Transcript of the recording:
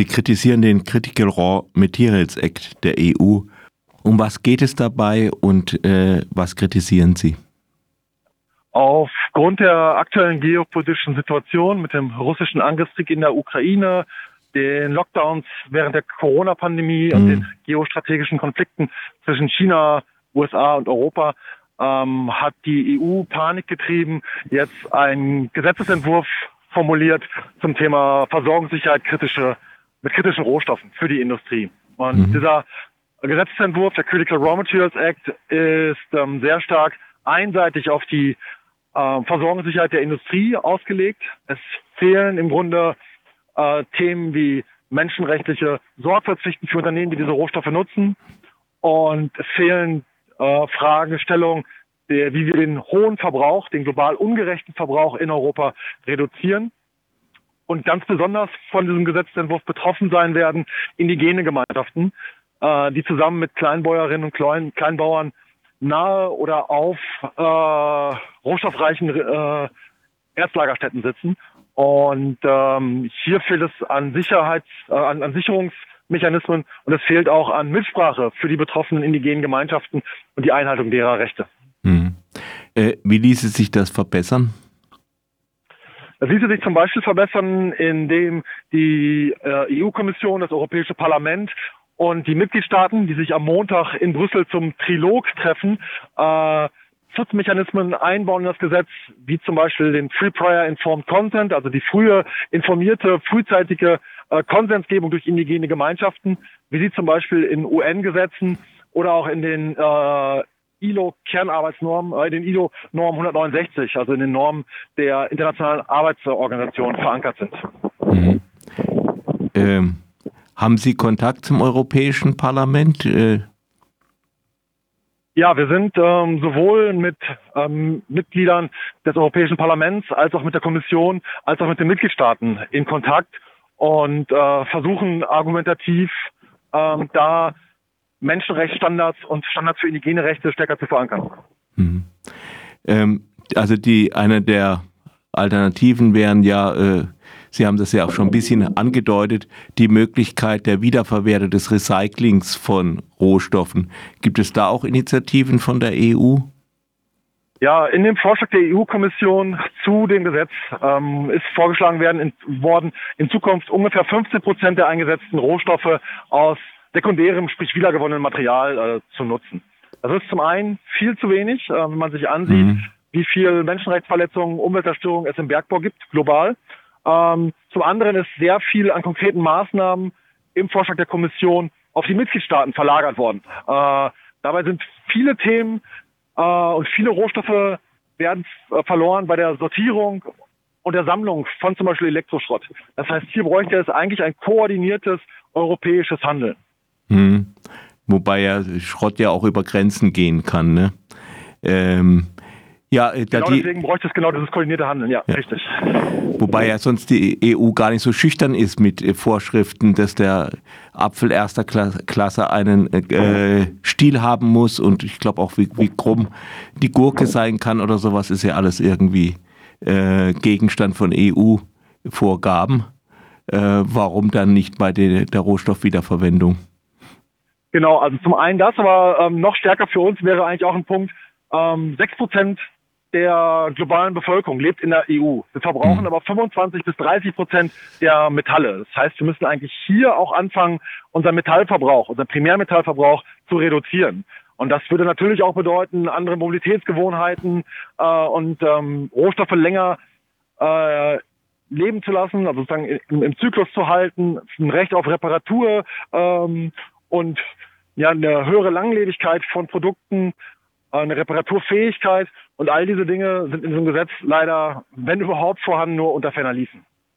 Sie kritisieren den Critical Raw Materials Act der EU. Um was geht es dabei und äh, was kritisieren Sie? Aufgrund der aktuellen geopolitischen Situation mit dem russischen Angriffskrieg in der Ukraine, den Lockdowns während der Corona-Pandemie mhm. und den geostrategischen Konflikten zwischen China, USA und Europa ähm, hat die EU Panik getrieben, jetzt einen Gesetzesentwurf formuliert zum Thema Versorgungssicherheit kritische, mit kritischen Rohstoffen für die Industrie. Und mhm. dieser Gesetzesentwurf, der Critical Raw Materials Act, ist ähm, sehr stark einseitig auf die äh, Versorgungssicherheit der Industrie ausgelegt. Es fehlen im Grunde äh, Themen wie menschenrechtliche Sorgfaltspflichten für Unternehmen, die diese Rohstoffe nutzen. Und es fehlen äh, Fragestellungen, der, wie wir den hohen Verbrauch, den global ungerechten Verbrauch in Europa reduzieren. Und ganz besonders von diesem Gesetzentwurf betroffen sein werden indigene Gemeinschaften, äh, die zusammen mit Kleinbäuerinnen und Klein Kleinbauern nahe oder auf äh, rohstoffreichen äh, Erzlagerstätten sitzen. Und ähm, hier fehlt es an Sicherheits, äh, an, an Sicherungsmechanismen und es fehlt auch an Mitsprache für die betroffenen indigenen Gemeinschaften und die Einhaltung derer Rechte. Hm. Äh, wie ließe sich das verbessern? Das ließe sich zum Beispiel verbessern, indem die äh, EU-Kommission, das Europäische Parlament und die Mitgliedstaaten, die sich am Montag in Brüssel zum Trilog treffen, äh, Schutzmechanismen einbauen in das Gesetz, wie zum Beispiel den Free Prior Informed Consent, also die frühe informierte, frühzeitige äh, Konsensgebung durch indigene Gemeinschaften, wie sie zum Beispiel in UN-Gesetzen oder auch in den äh, ILO-Kernarbeitsnormen, äh, den ILO-Norm 169, also in den Normen der Internationalen Arbeitsorganisation verankert sind. Mhm. Ähm, haben Sie Kontakt zum Europäischen Parlament? Äh ja, wir sind ähm, sowohl mit ähm, Mitgliedern des Europäischen Parlaments als auch mit der Kommission als auch mit den Mitgliedstaaten in Kontakt und äh, versuchen argumentativ ähm, da Menschenrechtsstandards und Standards für indigene Rechte stärker zu verankern. Mhm. Ähm, also die eine der Alternativen wären ja äh, Sie haben das ja auch schon ein bisschen angedeutet, die Möglichkeit der Wiederverwertung des Recyclings von Rohstoffen. Gibt es da auch Initiativen von der EU? Ja, in dem Vorschlag der EU-Kommission zu dem Gesetz ähm, ist vorgeschlagen werden, in, worden, in Zukunft ungefähr 15 Prozent der eingesetzten Rohstoffe aus sekundärem, sprich wiedergewonnenem Material äh, zu nutzen. Das ist zum einen viel zu wenig, äh, wenn man sich ansieht, mhm. wie viel Menschenrechtsverletzungen, Umweltzerstörung es im Bergbau gibt, global. Ähm, zum anderen ist sehr viel an konkreten Maßnahmen im Vorschlag der Kommission auf die Mitgliedstaaten verlagert worden. Äh, dabei sind viele Themen äh, und viele Rohstoffe werden äh, verloren bei der Sortierung und der Sammlung von zum Beispiel Elektroschrott. Das heißt, hier bräuchte es eigentlich ein koordiniertes europäisches Handeln. Hm. Wobei ja Schrott ja auch über Grenzen gehen kann. Ne? Ähm, ja, äh, genau die, deswegen bräuchte es genau dieses koordinierte Handeln, ja, ja, richtig. Wobei ja sonst die EU gar nicht so schüchtern ist mit äh, Vorschriften, dass der Apfel erster Klasse einen äh, Stiel haben muss und ich glaube auch, wie, wie krumm die Gurke sein kann oder sowas, ist ja alles irgendwie äh, Gegenstand von EU-Vorgaben. Äh, warum dann nicht bei der, der Rohstoffwiederverwendung? Genau, also zum einen das, aber ähm, noch stärker für uns wäre eigentlich auch ein Punkt, ähm, 6% der globalen Bevölkerung lebt in der EU. Wir verbrauchen mhm. aber 25 bis 30 Prozent der Metalle. Das heißt, wir müssen eigentlich hier auch anfangen, unseren Metallverbrauch, unseren Primärmetallverbrauch zu reduzieren. Und das würde natürlich auch bedeuten, andere Mobilitätsgewohnheiten äh, und ähm, Rohstoffe länger äh, leben zu lassen, also sozusagen im, im Zyklus zu halten, ein Recht auf Reparatur ähm, und ja eine höhere Langlebigkeit von Produkten eine Reparaturfähigkeit und all diese Dinge sind in diesem Gesetz leider, wenn überhaupt vorhanden, nur unter ferner Liefen.